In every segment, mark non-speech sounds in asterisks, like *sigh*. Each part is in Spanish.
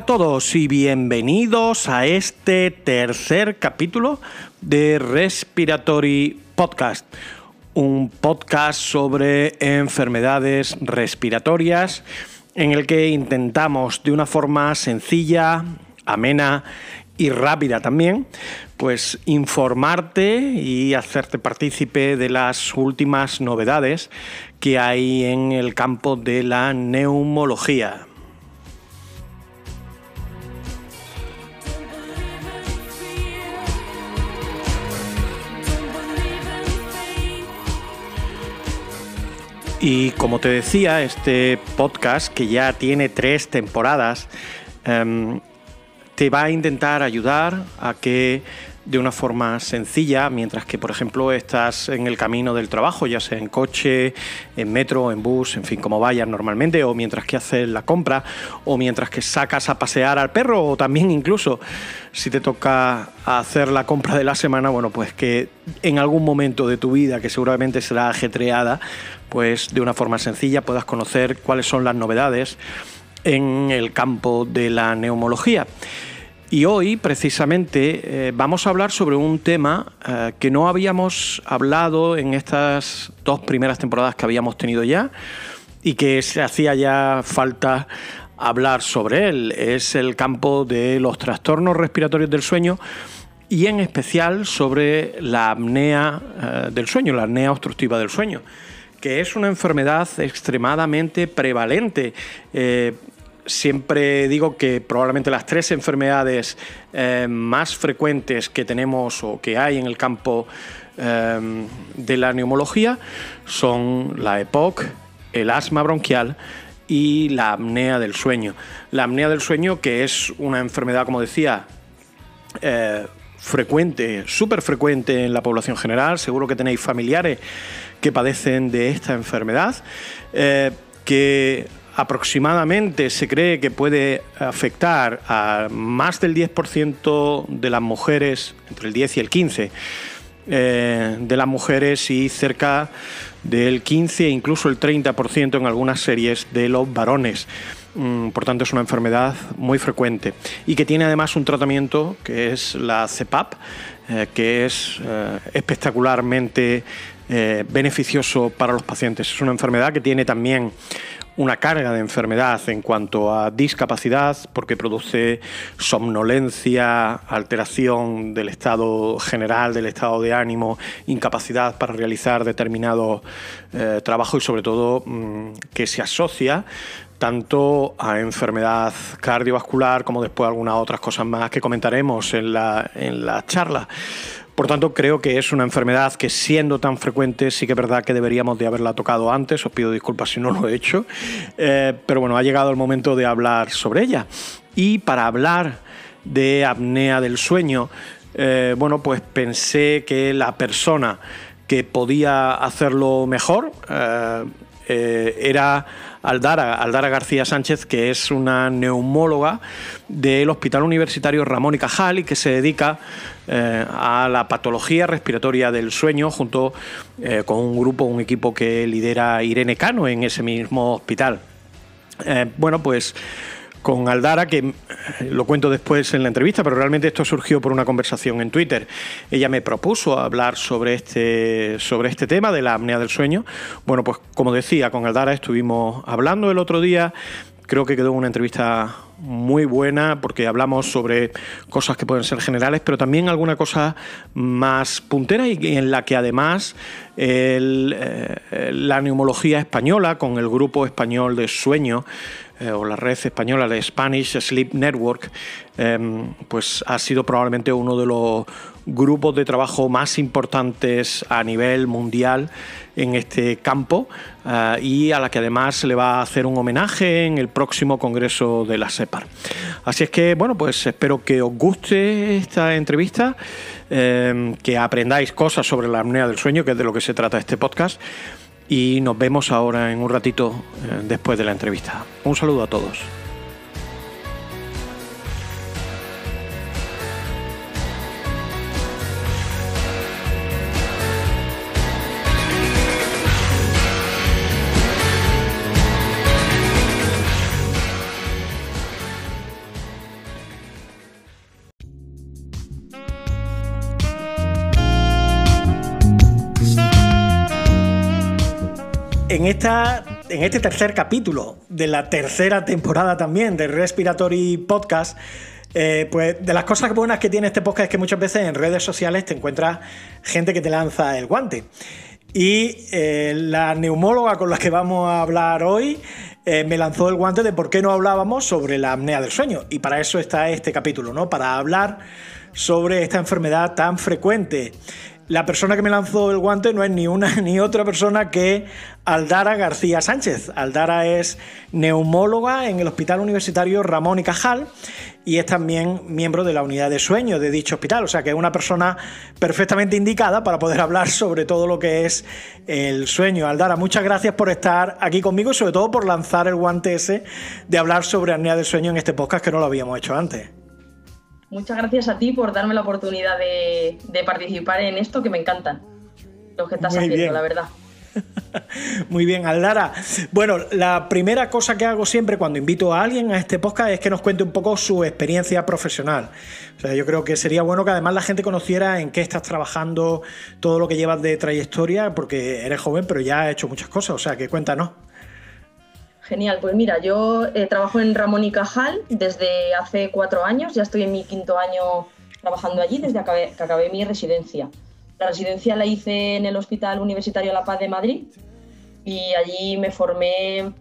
a todos y bienvenidos a este tercer capítulo de Respiratory Podcast, un podcast sobre enfermedades respiratorias en el que intentamos de una forma sencilla, amena y rápida también, pues informarte y hacerte partícipe de las últimas novedades que hay en el campo de la neumología. Y como te decía, este podcast, que ya tiene tres temporadas, em, te va a intentar ayudar a que de una forma sencilla, mientras que, por ejemplo, estás en el camino del trabajo, ya sea en coche, en metro, en bus, en fin, como vayas normalmente, o mientras que haces la compra, o mientras que sacas a pasear al perro, o también incluso si te toca hacer la compra de la semana, bueno, pues que en algún momento de tu vida, que seguramente será ajetreada, pues de una forma sencilla puedas conocer cuáles son las novedades en el campo de la neumología. Y hoy, precisamente, eh, vamos a hablar sobre un tema eh, que no habíamos hablado en estas dos primeras temporadas que habíamos tenido ya y que se hacía ya falta hablar sobre él. Es el campo de los trastornos respiratorios del sueño y en especial sobre la apnea eh, del sueño, la apnea obstructiva del sueño que es una enfermedad extremadamente prevalente siempre digo que probablemente las tres enfermedades eh, más frecuentes que tenemos o que hay en el campo eh, de la neumología son la EPOC, el asma bronquial y la apnea del sueño. La apnea del sueño, que es una enfermedad, como decía, eh, frecuente, súper frecuente en la población general, seguro que tenéis familiares que padecen de esta enfermedad, que aproximadamente se cree que puede afectar a más del 10% de las mujeres, entre el 10 y el 15% eh, de las mujeres y cerca del 15 e incluso el 30% en algunas series de los varones. Mm, por tanto, es una enfermedad muy frecuente y que tiene además un tratamiento que es la CEPAP, eh, que es eh, espectacularmente beneficioso para los pacientes. Es una enfermedad que tiene también una carga de enfermedad en cuanto a discapacidad, porque produce somnolencia, alteración del estado general, del estado de ánimo, incapacidad para realizar determinado eh, trabajo y sobre todo mm, que se asocia tanto a enfermedad cardiovascular como después algunas otras cosas más que comentaremos en la, en la charla. Por tanto, creo que es una enfermedad que siendo tan frecuente sí que es verdad que deberíamos de haberla tocado antes. Os pido disculpas si no lo he hecho. Eh, pero bueno, ha llegado el momento de hablar sobre ella. Y para hablar de apnea del sueño, eh, bueno, pues pensé que la persona que podía hacerlo mejor eh, era Aldara, Aldara García Sánchez, que es una neumóloga del Hospital Universitario Ramón y Cajal y que se dedica eh, a la patología respiratoria del sueño junto eh, con un grupo, un equipo que lidera Irene Cano en ese mismo hospital. Eh, bueno, pues con Aldara, que eh, lo cuento después en la entrevista, pero realmente esto surgió por una conversación en Twitter. Ella me propuso hablar sobre este, sobre este tema de la apnea del sueño. Bueno, pues como decía, con Aldara estuvimos hablando el otro día. Creo que quedó una entrevista muy buena porque hablamos sobre cosas que pueden ser generales, pero también alguna cosa más puntera y en la que además eh, la neumología española con el grupo español de sueño eh, o la red española de Spanish Sleep Network, em, pues ha sido probablemente uno de los grupos de trabajo más importantes a nivel mundial en este campo eh, y a la que además le va a hacer un homenaje en el próximo congreso de la SEPAR. Así es que, bueno, pues espero que os guste esta entrevista, em, que aprendáis cosas sobre la apnea del sueño, que es de lo que se trata este podcast y nos vemos ahora en un ratito eh, después de la entrevista. Un saludo a todos. En este tercer capítulo de la tercera temporada también de Respiratory Podcast, eh, pues de las cosas buenas que tiene este podcast es que muchas veces en redes sociales te encuentras gente que te lanza el guante. Y eh, la neumóloga con la que vamos a hablar hoy eh, me lanzó el guante de por qué no hablábamos sobre la apnea del sueño. Y para eso está este capítulo, ¿no? Para hablar sobre esta enfermedad tan frecuente la persona que me lanzó el guante no es ni una *laughs* ni otra persona que Aldara García Sánchez. Aldara es neumóloga en el Hospital Universitario Ramón y Cajal y es también miembro de la unidad de sueño de dicho hospital. O sea que es una persona perfectamente indicada para poder *laughs* hablar sobre todo lo que es el sueño. Aldara, muchas gracias por estar aquí conmigo y sobre todo por lanzar el guante ese de hablar sobre apnea del sueño en este podcast que no lo habíamos hecho antes. Muchas gracias a ti por darme la oportunidad de, participar en esto que me encantan. Lo que estás haciendo, la verdad. *laughs* Muy bien, Aldara. Bueno, la primera cosa que hago siempre cuando invito a alguien a este podcast es que nos cuente un poco su experiencia profesional. O sea, yo creo que sería bueno que además la gente conociera en qué estás trabajando, todo lo que llevas de trayectoria, porque eres joven, pero ya has hecho muchas cosas. O sea, que cuéntanos. Genial, pues mira, yo eh, trabajo en Ramón y Cajal desde hace cuatro años, ya estoy en mi quinto año trabajando allí desde que acabé, mi residencia. La residencia la hice en el Hospital Universitario La Paz de Madrid y allí me formé en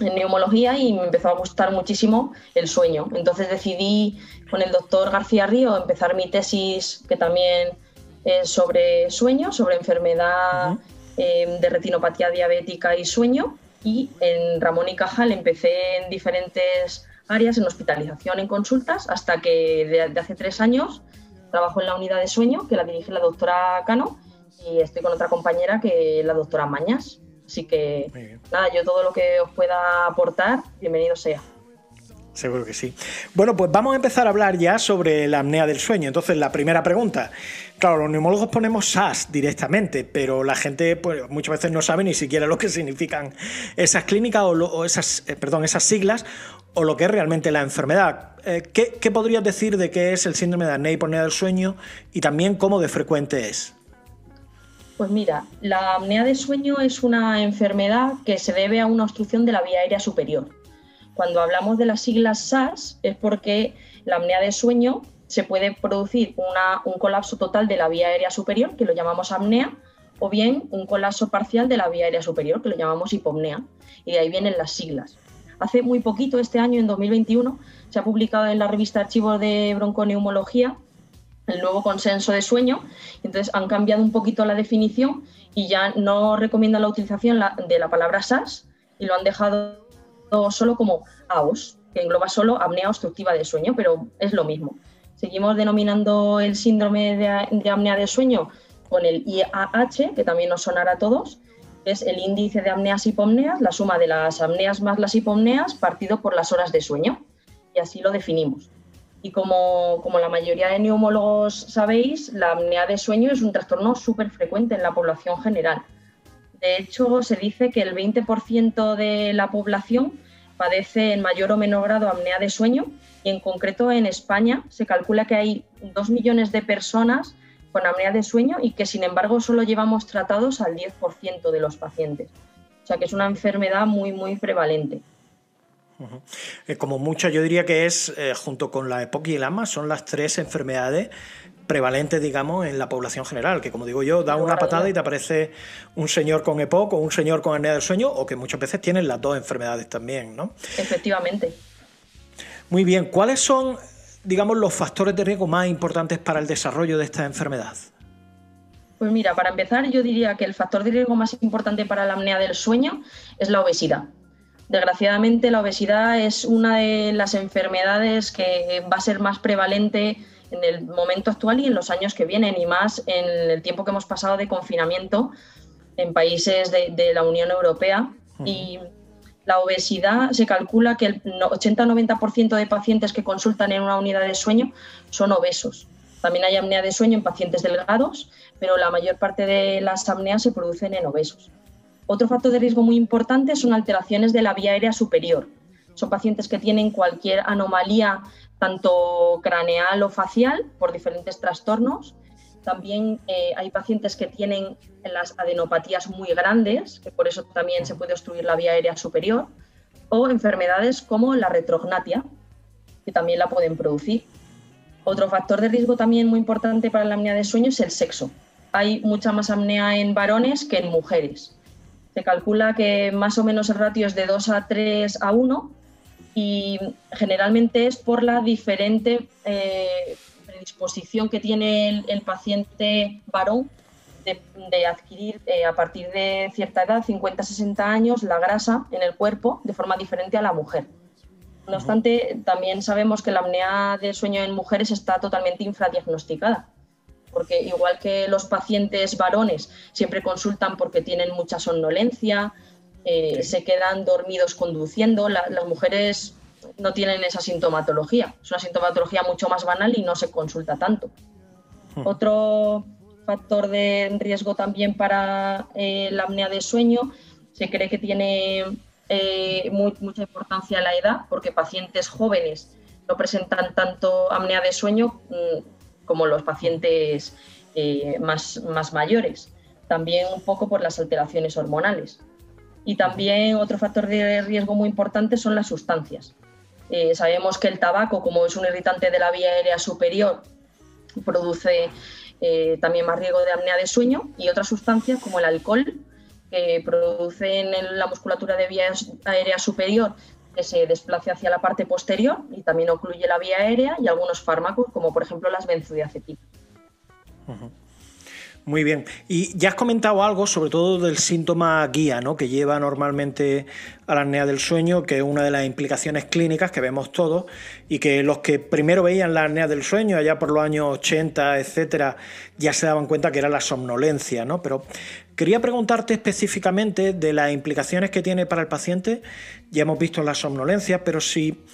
neumología y me empezó a gustar muchísimo el sueño. Entonces decidí con el doctor García Río empezar mi tesis que también es sobre sueño, sobre enfermedad eh, de retinopatía diabética y sueño y en Ramón y Cajal empecé en diferentes áreas, en hospitalización, en consultas, hasta que de, hace tres años trabajo en la unidad de sueño, que la dirige la doctora Cano, y estoy con otra compañera que es la doctora Mañas. Así que nada, yo todo lo que os pueda aportar, bienvenido sea. Seguro que sí. Bueno, pues vamos a empezar a hablar ya sobre la apnea del sueño. Entonces, la primera pregunta. Claro, los neumólogos ponemos SAS directamente, pero la gente pues, muchas veces no sabe ni siquiera lo que significan esas clínicas o, esas, eh, perdón, esas siglas o lo que es realmente la enfermedad. Eh, ¿qué, ¿qué, podrías decir de qué es el síndrome de apnea y apnea del sueño y también cómo de frecuente es? Pues mira, la apnea de sueño es una enfermedad que se debe a una obstrucción de la vía aérea superior cuando hablamos de las siglas SAS es porque la apnea de sueño se puede producir un colapso total de la vía aérea superior, que lo llamamos apnea, o bien un colapso parcial de la vía aérea superior, que lo llamamos hipopnea. Y de ahí vienen las siglas. Hace muy poquito, este año, en 2021, se ha publicado en la revista Archivos de Bronconeumología el nuevo consenso de sueño. Entonces han cambiado un poquito la definición y ya no recomiendan la utilización de la palabra SAS y lo han dejado solo como AOS, que engloba solo apnea obstructiva de sueño, pero es lo mismo. Seguimos denominando el síndrome de, apnea de sueño con el IAH, que también nos sonará a todos, es el índice de apneas y hipomneas, la suma de las apneas más las hipomneas partido por las horas de sueño. Y así lo definimos. Y como, como la mayoría de neumólogos sabéis, la apnea de sueño es un trastorno súper frecuente en la población general de hecho, se dice que el 20% de la población padece en mayor o menor grado apnea de sueño y en concreto en España se calcula que hay dos millones de personas con apnea de sueño y que sin embargo solo llevamos tratados al 10% de los pacientes. O sea que es una enfermedad muy, muy prevalente. Eh, como mucho, yo diría que es, eh, junto con la EPOC y el AMA, son las tres enfermedades prevalente, digamos, en la población general, que como digo yo, da una patada y te aparece un señor con EPOC o un señor con apnea del sueño, o que muchas veces tienen las dos enfermedades también, ¿no? Efectivamente. Muy bien, ¿cuáles son, digamos, los factores de riesgo más importantes para el desarrollo de esta enfermedad? Pues mira, para empezar, yo diría que el factor de riesgo más importante para la apnea del sueño es la obesidad. Desgraciadamente, la obesidad es una de las enfermedades que va a ser más prevalente en el momento actual y en los años que vienen, y más en el tiempo que hemos pasado de confinamiento en países de, la Unión Europea. Y la obesidad se calcula que el 80-90% de pacientes que consultan en una unidad de sueño son obesos. También hay apnea de sueño en pacientes delgados, pero la mayor parte de las apneas se producen en obesos. Otro factor de riesgo muy importante son alteraciones de la vía aérea superior. Son pacientes que tienen cualquier anomalía tanto craneal o facial por diferentes trastornos También eh, hay pacientes que tienen las adenopatías muy grandes, que por eso también se puede obstruir la vía aérea superior, o enfermedades como la retrognatia, que también la pueden producir. Otro factor de riesgo también muy importante para la apnea de sueño es el sexo. Hay mucha más apnea en varones que en mujeres. Se calcula que más o menos el ratio es de 2 a 3 a 1 y generalmente es por la diferente eh, predisposición que tiene el, paciente varón de, adquirir eh, a partir de cierta edad, 50-60 años, la grasa en el cuerpo de forma diferente a la mujer. No obstante, también sabemos que la apnea de sueño en mujeres está totalmente infradiagnosticada, porque igual que los pacientes varones siempre consultan porque tienen mucha somnolencia, eh, se quedan dormidos conduciendo, las mujeres no tienen esa sintomatología. Es una sintomatología mucho más banal y no se consulta tanto. Hmm. Otro factor de riesgo también para eh, la apnea de sueño se cree que tiene eh, mucha importancia la edad, porque pacientes jóvenes no presentan tanto apnea de sueño mm, como los pacientes eh, más, más mayores. También un poco por las alteraciones hormonales. Y también otro factor de riesgo muy importante son las sustancias. Eh, sabemos que el tabaco, como es un irritante de la vía aérea superior, produce también más riesgo de apnea de sueño y otras sustancias como el alcohol que producen en la musculatura de vía aérea superior que se desplace hacia la parte posterior y también ocluye la vía aérea y algunos fármacos como por ejemplo las benzodiazepinas. Muy bien. Y ya has comentado algo, sobre todo del síntoma guía, ¿no? que lleva normalmente a la apnea del sueño, que es una de las implicaciones clínicas que vemos todos, y que los que primero veían la apnea del sueño, allá por los años 80, etcétera, ya se daban cuenta que era la somnolencia, ¿no? Pero quería preguntarte específicamente de las implicaciones que tiene para el paciente. Ya hemos visto la somnolencia, pero si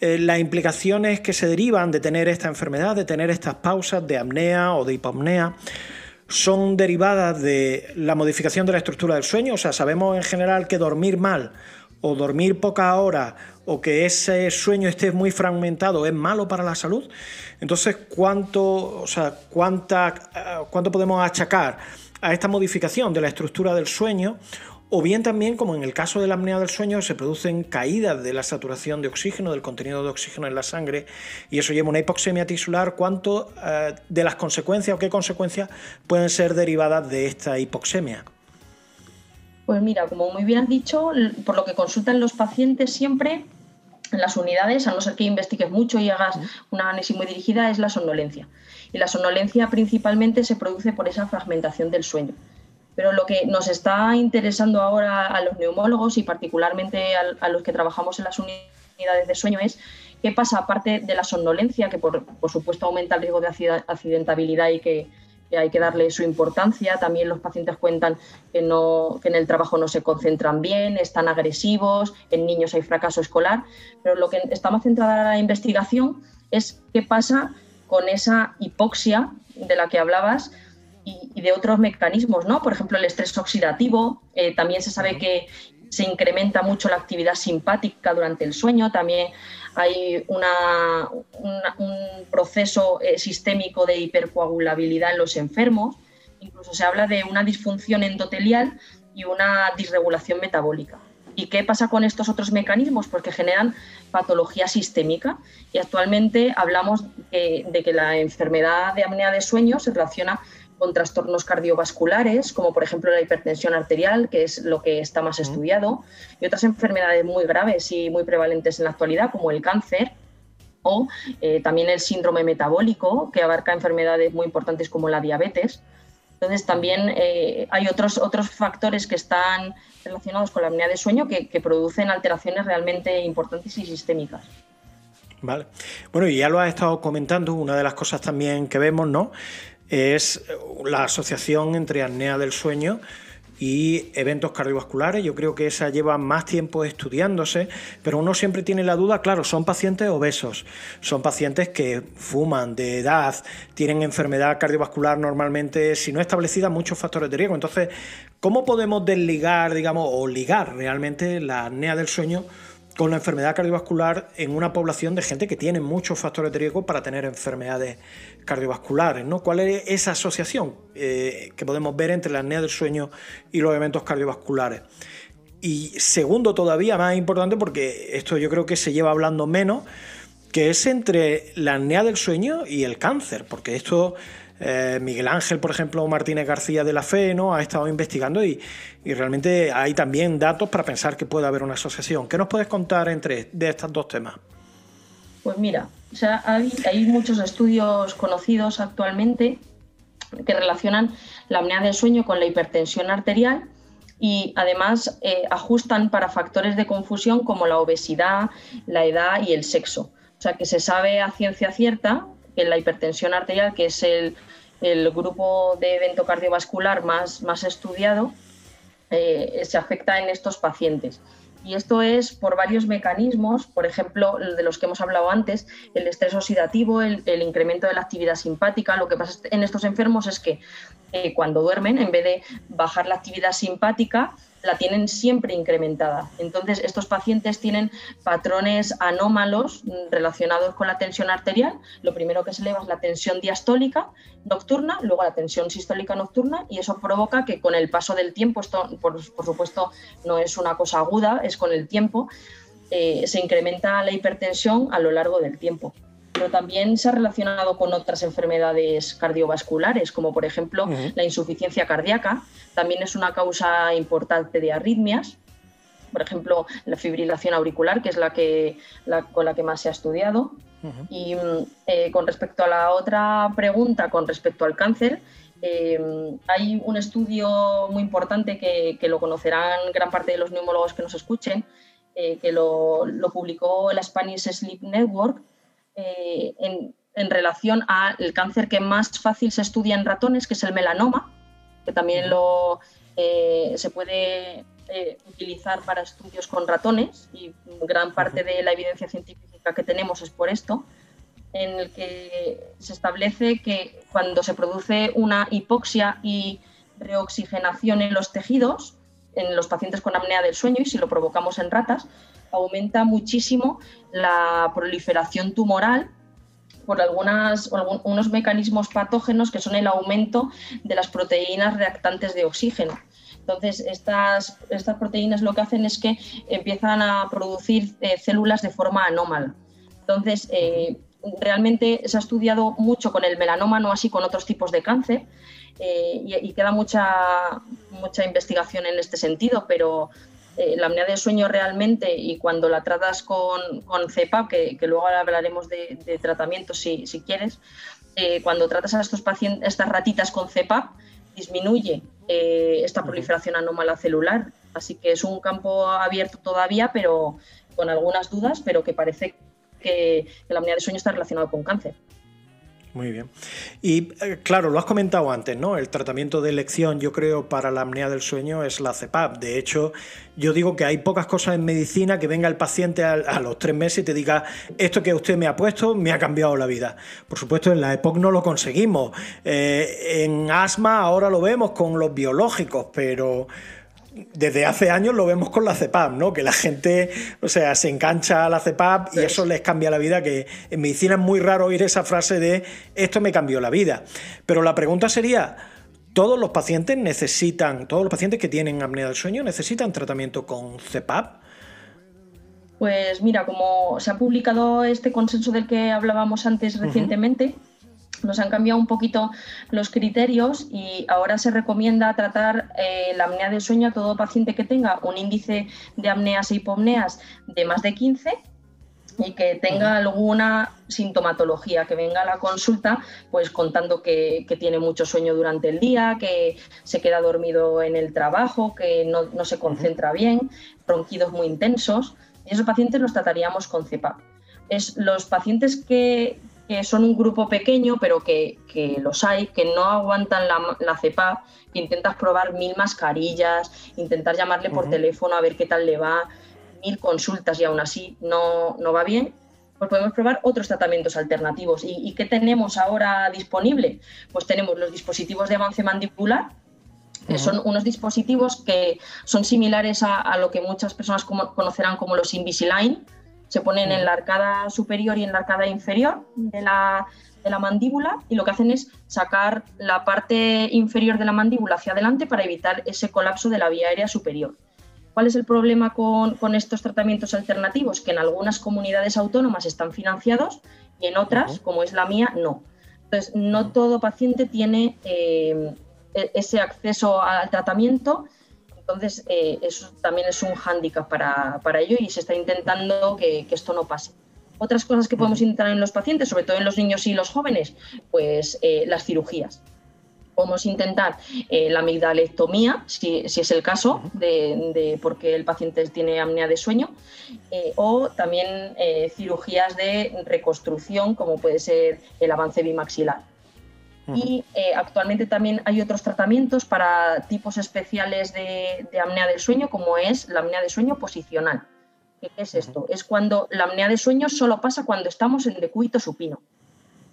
eh, las implicaciones que se derivan de tener esta enfermedad, de tener estas pausas de apnea o de hipopnea, son derivadas de la modificación de la estructura del sueño. O sea, sabemos en general que dormir mal o dormir pocas horas o que ese sueño esté muy fragmentado es malo para la salud. Entonces, ¿cuánto, o sea, cuánta, eh, cuánto podemos achacar a esta modificación de la estructura del sueño o bien también, como en el caso de la apnea del sueño, se producen caídas de la saturación de oxígeno, del contenido de oxígeno en la sangre, y eso lleva a una hipoxemia tisular. ¿Cuánto eh, de las consecuencias o qué consecuencias pueden ser derivadas de esta hipoxemia? Pues mira, como muy bien has dicho, por lo que consultan los pacientes siempre en las unidades, a no ser que investigues mucho y hagas una análisis muy dirigida, es la somnolencia. Y la somnolencia principalmente se produce por esa fragmentación del sueño. Pero lo que nos está interesando ahora a los neumólogos y particularmente a, los que trabajamos en las unidades de sueño es qué pasa aparte de la somnolencia, que por, supuesto aumenta el riesgo de accidentabilidad y que, hay que darle su importancia. También los pacientes cuentan que, no, que en el trabajo no se concentran bien, están agresivos, en niños hay fracaso escolar. Pero lo que estamos centrada la investigación es qué pasa con esa hipoxia de la que hablabas, y, de otros mecanismos, ¿no? Por ejemplo, el estrés oxidativo, eh, también se sabe que se incrementa mucho la actividad simpática durante el sueño, también hay una, un proceso eh, sistémico de hipercoagulabilidad en los enfermos, incluso se habla de una disfunción endotelial y una disregulación metabólica. ¿Y qué pasa con estos otros mecanismos? Porque generan patología sistémica y actualmente hablamos de que la enfermedad de apnea de sueño se relaciona con trastornos cardiovasculares, como por ejemplo la hipertensión arterial, que es lo que está más estudiado, y otras enfermedades muy graves y muy prevalentes en la actualidad, como el cáncer o eh, también el síndrome metabólico, que abarca enfermedades muy importantes como la diabetes. Entonces también eh, hay otros, otros factores que están relacionados con la apnea de sueño que, que producen alteraciones realmente importantes y sistémicas. Vale. Bueno, y ya lo has estado comentando, una de las cosas también que vemos, ¿no? Es la asociación entre apnea del sueño y eventos cardiovasculares. Yo creo que esa lleva más tiempo estudiándose, pero uno siempre tiene la duda, claro, son pacientes obesos, son pacientes que fuman de edad, tienen enfermedad cardiovascular normalmente, si no establecida, muchos factores de riesgo. Entonces, ¿cómo podemos desligar, digamos, o ligar realmente la apnea del sueño con la enfermedad cardiovascular en una población de gente que tiene muchos factores de para tener enfermedades cardiovasculares. ¿no? ¿Cuál es esa asociación eh, que podemos ver entre la apnea del sueño y los eventos cardiovasculares? Y segundo, todavía más importante, porque esto yo creo que se lleva hablando menos, que es entre la apnea del sueño y el cáncer, porque esto eh, Miguel Ángel, por ejemplo, Martínez García de la Fe, ¿no? ha estado investigando y, realmente hay también datos para pensar que puede haber una asociación. ¿Qué nos puedes contar entre de estos dos temas? Pues mira, hay, muchos estudios conocidos actualmente que relacionan la apnea del sueño con la hipertensión arterial y además eh, ajustan para factores de confusión como la obesidad, la edad y el sexo. O sea que se sabe a ciencia cierta que la hipertensión arterial, que es el, grupo de evento cardiovascular más, más estudiado, eh, se afecta en estos pacientes. Y esto es por varios mecanismos, por ejemplo, de los que hemos hablado antes, el estrés oxidativo, el, incremento de la actividad simpática. Lo que pasa en estos enfermos es que cuando duermen, en vez de bajar la actividad simpática, la tienen siempre incrementada. Entonces, estos pacientes tienen patrones anómalos relacionados con la tensión arterial. Lo primero que se eleva es la tensión diastólica nocturna, luego la tensión sistólica nocturna, y eso provoca que con el paso del tiempo, esto por, supuesto no es una cosa aguda, es con el tiempo, eh, se incrementa la hipertensión a lo largo del tiempo pero también se ha relacionado con otras enfermedades cardiovasculares, como por ejemplo la insuficiencia cardíaca. También es una causa importante de arritmias. Por ejemplo, la fibrilación auricular, que es la, que, con la que más se ha estudiado. Y eh, con respecto a la otra pregunta, con respecto al cáncer, eh, hay un estudio muy importante que, lo conocerán gran parte de los neumólogos que nos escuchen, eh, que lo, lo, publicó la Spanish Sleep Network, eh, en, relación al cáncer que más fácil se estudia en ratones, que es el melanoma, que también lo, eh, se puede eh, utilizar para estudios con ratones y gran parte de la evidencia científica que tenemos es por esto, en el que se establece que cuando se produce una hipoxia y reoxigenación en los tejidos, en los pacientes con apnea del sueño, y si lo provocamos en ratas, aumenta muchísimo la proliferación tumoral por algunas, unos mecanismos patógenos que son el aumento de las proteínas reactantes de oxígeno. Entonces, estas, estas proteínas lo que hacen es que empiezan a producir eh, células de forma anómala. Entonces, eh, realmente se ha estudiado mucho con el melanoma, no así con otros tipos de cáncer, eh, y, y, queda mucha, mucha investigación en este sentido, pero eh, la apnea del sueño realmente y cuando la tratas con, con CEPAP, que, luego hablaremos de, tratamiento si, quieres, eh, cuando tratas a estos pacientes, estas ratitas con CEPAP, disminuye esta proliferación anómala celular. Así que es un campo abierto todavía, pero con algunas dudas, pero que parece que, la apnea del sueño está relacionado con cáncer. Muy bien. Y eh, claro, lo has comentado antes, ¿no? El tratamiento de elección, yo creo, para la apnea del sueño es la CEPAP. De hecho, yo digo que hay pocas cosas en medicina que venga el paciente a, los tres meses y te diga, esto que usted me ha puesto me ha cambiado la vida. Por supuesto, en la EPOC no lo conseguimos. Eh, en asma ahora lo vemos con los biológicos, pero desde hace años lo vemos con la CEPAP, ¿no? Que la gente, o sea, se engancha a la CEPAP y eso les cambia la vida, que en medicina es muy raro oír esa frase de esto me cambió la vida. Pero la pregunta sería, ¿todos los pacientes necesitan, todos los pacientes que tienen apnea del sueño necesitan tratamiento con CEPAP? Pues mira, como se ha publicado este consenso del que hablábamos antes recientemente, nos han cambiado un poquito los criterios y ahora se recomienda tratar eh, la apnea del sueño a todo paciente que tenga un índice de apneas e hipomneas de más de 15 y que tenga alguna sintomatología, que venga a la consulta pues contando que, tiene mucho sueño durante el día, que se queda dormido en el trabajo, que no, se concentra bien, ronquidos muy intensos. Y esos pacientes los trataríamos con CEPAP. Es los pacientes que, que son un grupo pequeño, pero que, los hay, que no aguantan la, la, cepa, que intentas probar mil mascarillas, intentar llamarle por teléfono a ver qué tal le va, mil consultas y aún así no, no va bien, pues podemos probar otros tratamientos alternativos. ¿Y, ¿Y, qué tenemos ahora disponible? Pues tenemos los dispositivos de avance mandibular, Son unos dispositivos que son similares a, lo que muchas personas conocerán como los Invisalign. Se ponen en la arcada superior y en la arcada inferior de la, de la mandíbula y lo que hacen es sacar la parte inferior de la mandíbula hacia adelante para evitar ese colapso de la vía aérea superior. ¿Cuál es el problema con, estos tratamientos alternativos? Que en algunas comunidades autónomas están financiados y en otras, como es la mía, no. Entonces, no todo paciente tiene eh, e, ese acceso al tratamiento. Entonces, eh, eso también es un hándicap para, ello y se está intentando que, esto no pase. Otras cosas que podemos intentar en los pacientes, sobre todo en los niños y los jóvenes, pues eh, las cirugías podemos intentar eh, la amigdalectomía, si, es el caso, de, porque el paciente tiene apnea de sueño, o también cirugías de reconstrucción, como puede ser el avance bimaxilar. Y actualmente también hay otros tratamientos para tipos especiales de, de, apnea del sueño, como es la apnea de sueño posicional. ¿Qué es esto? Es cuando la apnea de sueño solo pasa cuando estamos en decúbito supino.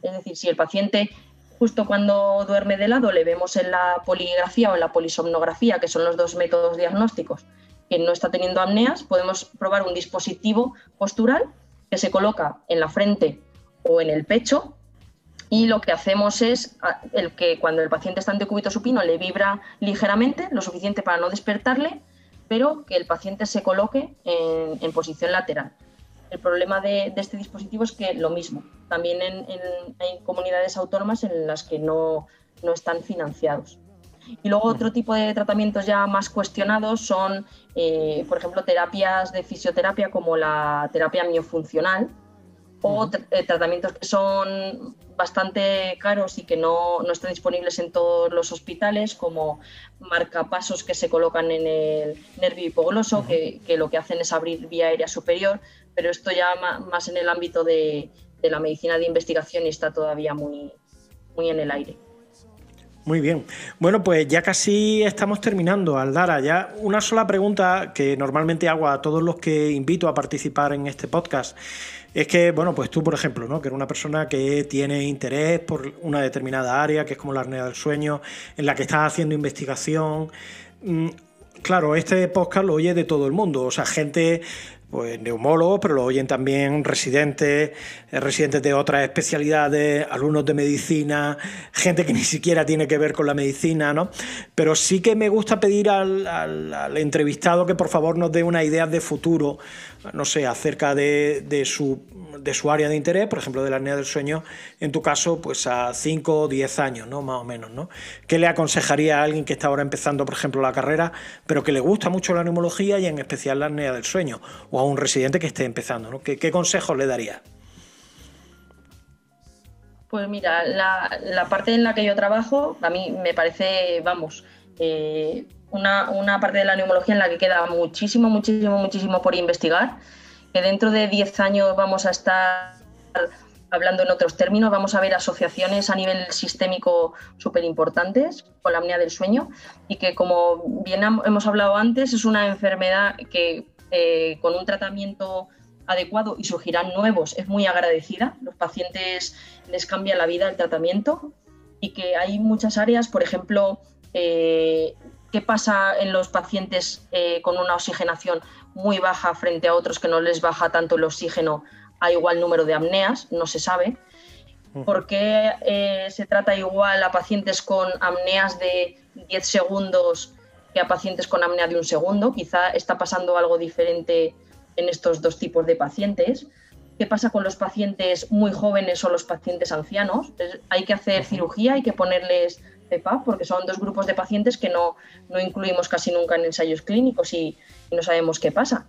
Es decir, si el paciente Justo cuando duerme de lado le vemos en la poligrafía o en la polisomnografía, que son los dos métodos diagnósticos, que no está teniendo apneas, podemos probar un dispositivo postural que se coloca en la frente o en el pecho y lo que hacemos es el que cuando el paciente está en decúbito supino le vibra ligeramente, lo suficiente para no despertarle, pero que el paciente se coloque en posición lateral. El problema de, este dispositivo es que lo mismo, también hay comunidades autónomas en las que no, están financiados. Y luego otro tipo de tratamientos ya más cuestionados son, eh, por ejemplo, terapias de fisioterapia como la terapia miofuncional o eh, tratamientos que son bastante caros y que no, están disponibles en todos los hospitales, como marcapasos que se colocan en el nervio hipogloso, que, que, lo que hacen es abrir vía aérea superior, pero esto ya más en el ámbito de, la medicina de investigación y está todavía muy, muy en el aire. Muy bien. Bueno, pues ya casi estamos terminando, Aldara. Ya una sola pregunta que normalmente hago a todos los que invito a participar en este podcast. Es que, bueno, pues tú, por ejemplo, ¿no? que eres una persona que tiene interés por una determinada área, que es como la apnea del sueño, en la que estás haciendo investigación. Mm, claro, este podcast lo oye de todo el mundo. O sea, gente pues neumólogos, pero lo oyen también residentes, eh, residentes de otras especialidades, alumnos de medicina, gente que ni siquiera tiene que ver con la medicina, ¿no? Pero sí que me gusta pedir al, entrevistado que por favor nos dé una idea de futuro no sé, acerca de, su, de, su, área de interés, por ejemplo, de la apnea del sueño, en tu caso, pues a 5 o 10 años, ¿no? Más o menos, ¿no? ¿Qué le aconsejaría a alguien que está ahora empezando, por ejemplo, la carrera, pero que le gusta mucho la neumología y en especial la apnea del sueño? Un residente que esté empezando, ¿no? ¿Qué, consejos le daría? Pues mira, la, parte en la que yo trabajo, a mí me parece, vamos, eh, una, parte de la neumología en la que queda muchísimo, muchísimo, muchísimo por investigar, que dentro de 10 años vamos a estar hablando en otros términos, vamos a ver asociaciones a nivel sistémico súper importantes con la apnea del sueño y que, como bien hemos hablado antes, es una enfermedad que eh, con un tratamiento adecuado y surgirán nuevos es muy agradecida. Los pacientes les cambia la vida el tratamiento y que hay muchas áreas, por ejemplo, eh, ¿Qué pasa en los pacientes eh, con una oxigenación muy baja frente a otros que no les baja tanto el oxígeno a igual número de apneas? No se sabe. ¿Por qué eh, se trata igual a pacientes con apneas de 10 segundos que a pacientes con apnea de un segundo? Quizá está pasando algo diferente en estos dos tipos de pacientes. ¿Qué pasa con los pacientes muy jóvenes o los pacientes ancianos? Hay que hacer cirugía, hay que ponerles porque son dos grupos de pacientes que no, incluimos casi nunca en ensayos clínicos y, no sabemos qué pasa.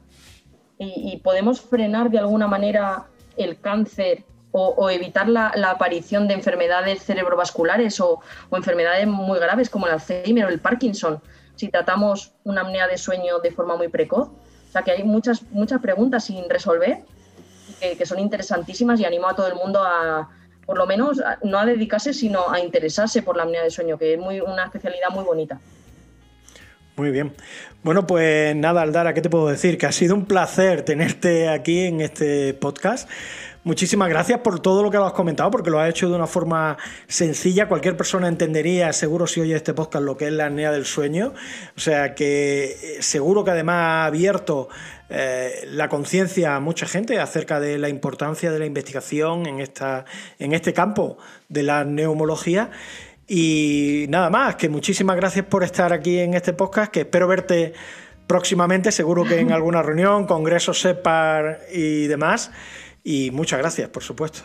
Y, podemos frenar de alguna manera el cáncer o, evitar la, aparición de enfermedades cerebrovasculares o, enfermedades muy graves como el Alzheimer o el Parkinson si tratamos una apnea de sueño de forma muy precoz. O sea que hay muchas, muchas preguntas sin resolver que son interesantísimas y animo a todo el mundo a, por lo menos no a dedicarse, sino a interesarse por la apnea de sueño, que es muy, una especialidad muy bonita. Muy bien. Bueno, pues nada, Aldara, ¿qué te puedo decir? Que ha sido un placer tenerte aquí en este podcast. Muchísimas gracias por todo lo que lo has comentado, porque lo has hecho de una forma sencilla. Cualquier persona entendería, seguro si oye este podcast, lo que es la apnea del sueño. O sea que eh, seguro que además ha abierto eh, la conciencia a mucha gente acerca de la importancia de la investigación en, esta, en este campo de la neumología. Y nada más, que muchísimas gracias por estar aquí en este podcast, que espero verte próximamente, seguro que en *laughs* alguna reunión, congreso, SEPAR y demás. Y muchas gracias, por supuesto.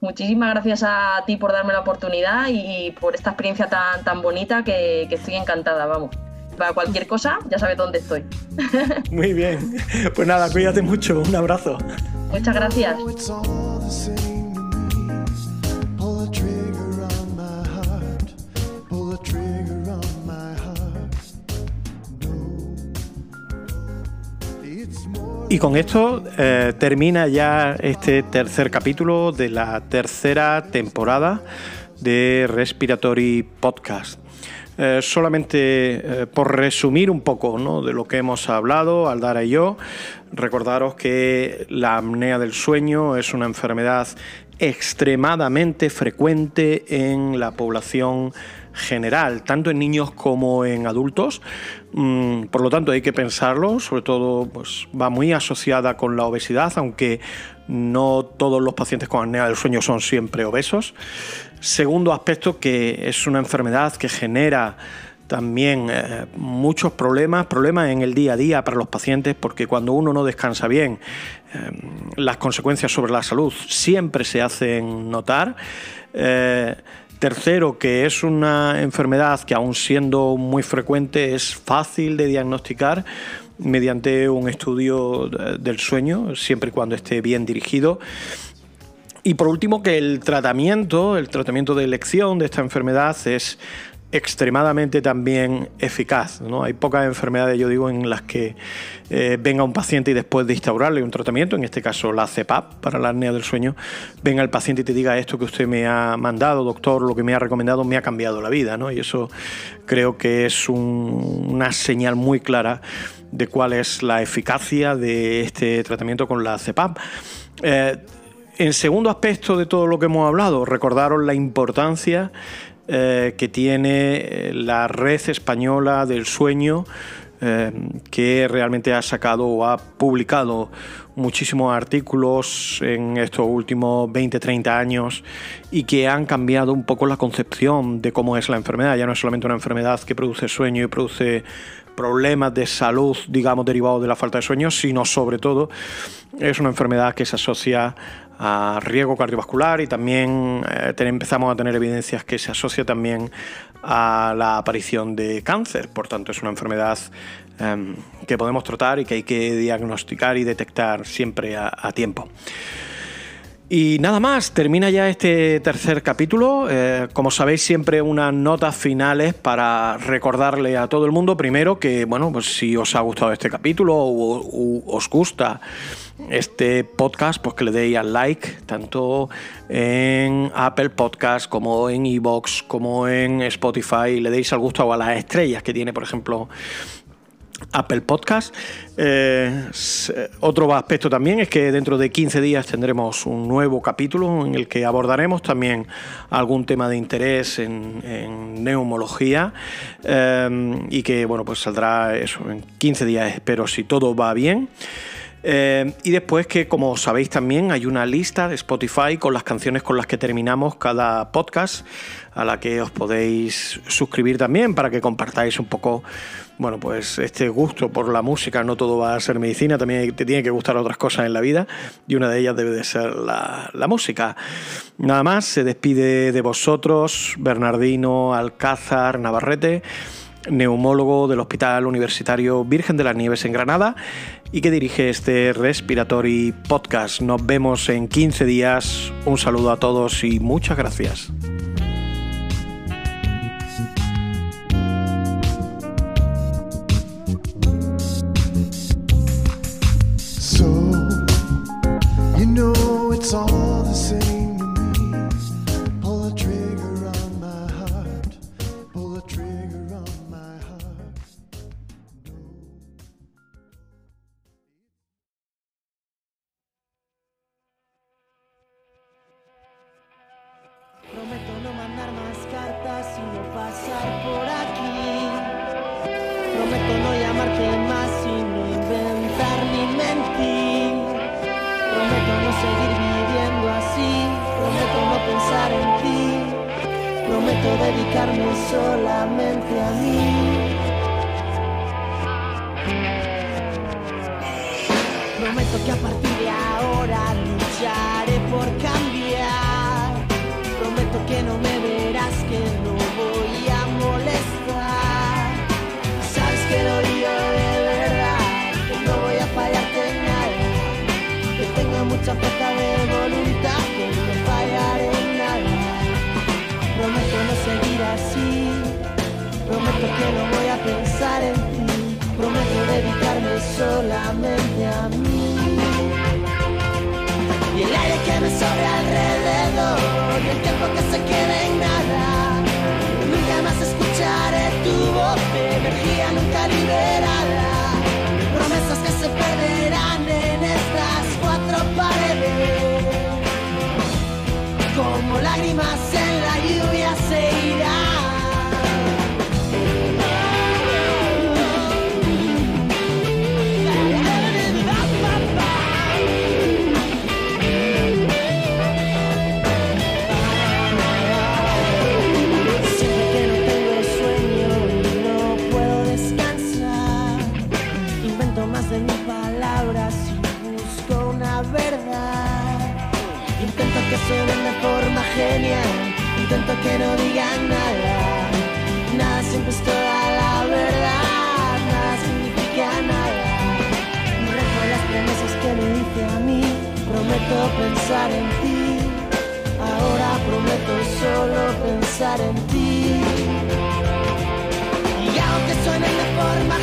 Muchísimas gracias a ti por darme la oportunidad y por esta experiencia tan, tan bonita que, que estoy encantada, vamos. Para cualquier cosa, ya sabes dónde estoy. *laughs* Muy bien. Pues nada, cuídate mucho. Un abrazo. Muchas gracias. Y con esto eh, termina ya este tercer capítulo de la tercera temporada de Respiratory Podcast. Eh, solamente eh, por resumir un poco ¿no? de lo que hemos hablado, Aldara y yo, recordaros que la apnea del sueño es una enfermedad extremadamente frecuente en la población general, tanto en niños como en adultos. Mm, por lo tanto, hay que pensarlo, sobre todo pues, va muy asociada con la obesidad, aunque no todos los pacientes con apnea del sueño son siempre obesos. Segundo aspecto, que es una enfermedad que genera también eh, muchos problemas, problemas en el día a día para los pacientes, porque cuando uno no descansa bien, eh, las consecuencias sobre la salud siempre se hacen notar. Eh, Tercero, que es una enfermedad que aún siendo muy frecuente es fácil de diagnosticar mediante un estudio del sueño, siempre y cuando esté bien dirigido. Y por último, que el tratamiento, el tratamiento de elección de esta enfermedad es extremadamente también eficaz. ¿no? Hay pocas enfermedades, yo digo, en las que eh, venga un paciente y después de instaurarle un tratamiento, en este caso la CEPAP para la apnea del sueño, venga el paciente y te diga esto que usted me ha mandado, doctor, lo que me ha recomendado me ha cambiado la vida. ¿no? Y eso creo que es una señal muy clara de cuál es la eficacia de este tratamiento con la CEPAP. Eh, en segundo aspecto de todo lo que hemos hablado, recordaros la importancia eh, que tiene eh, la red española del sueño, eh, que realmente ha sacado o ha publicado muchísimos artículos en estos últimos 20-30 años y que han cambiado un poco la concepción de cómo es la enfermedad. Ya no es solamente una enfermedad que produce sueño y produce problemas de salud, digamos, derivados de la falta de sueño, sino sobre todo es una enfermedad que se asocia a riesgo cardiovascular y también eh, empezamos a tener evidencias que se asocia también a la aparición de cáncer. Por tanto, es una enfermedad em, que podemos tratar y que hay que diagnosticar y detectar siempre a, tiempo. Y nada más, termina ya este tercer capítulo. Eh, como sabéis, siempre unas notas finales para recordarle a todo el mundo, primero, que bueno, pues si os ha gustado este capítulo o os gusta este podcast, pues que le deis al like, tanto en Apple Podcast como en Evox, como en Spotify, le deis al gusto o a las estrellas que tiene, por ejemplo, Apple Podcast. Eh, otro aspecto también es que dentro de 15 días tendremos un nuevo capítulo en el que abordaremos también algún tema de interés en, neumología eh, y que bueno pues saldrá eso en 15 días espero si todo va bien. Eh, y después que, como sabéis también, hay una lista de Spotify con las canciones con las que terminamos cada podcast, a la que os podéis suscribir también para que compartáis un poco, bueno, pues este gusto por la música. No todo va a ser medicina, también te tiene que gustar otras cosas en la vida y una de ellas debe de ser la, la música. Nada más, se despide de vosotros Bernardino Alcázar Navarrete neumólogo del Hospital Universitario Virgen de las Nieves en Granada y que dirige este Respiratory Podcast. Nos vemos en 15 días. Un saludo a todos y muchas gracias. solamente a mí. que no digan nada. Nada siempre es toda la verdad, nada significa nada. no Rejo las promesas que me hice a mí, prometo pensar en ti. Ahora prometo solo pensar en ti. Y aunque suenen de forma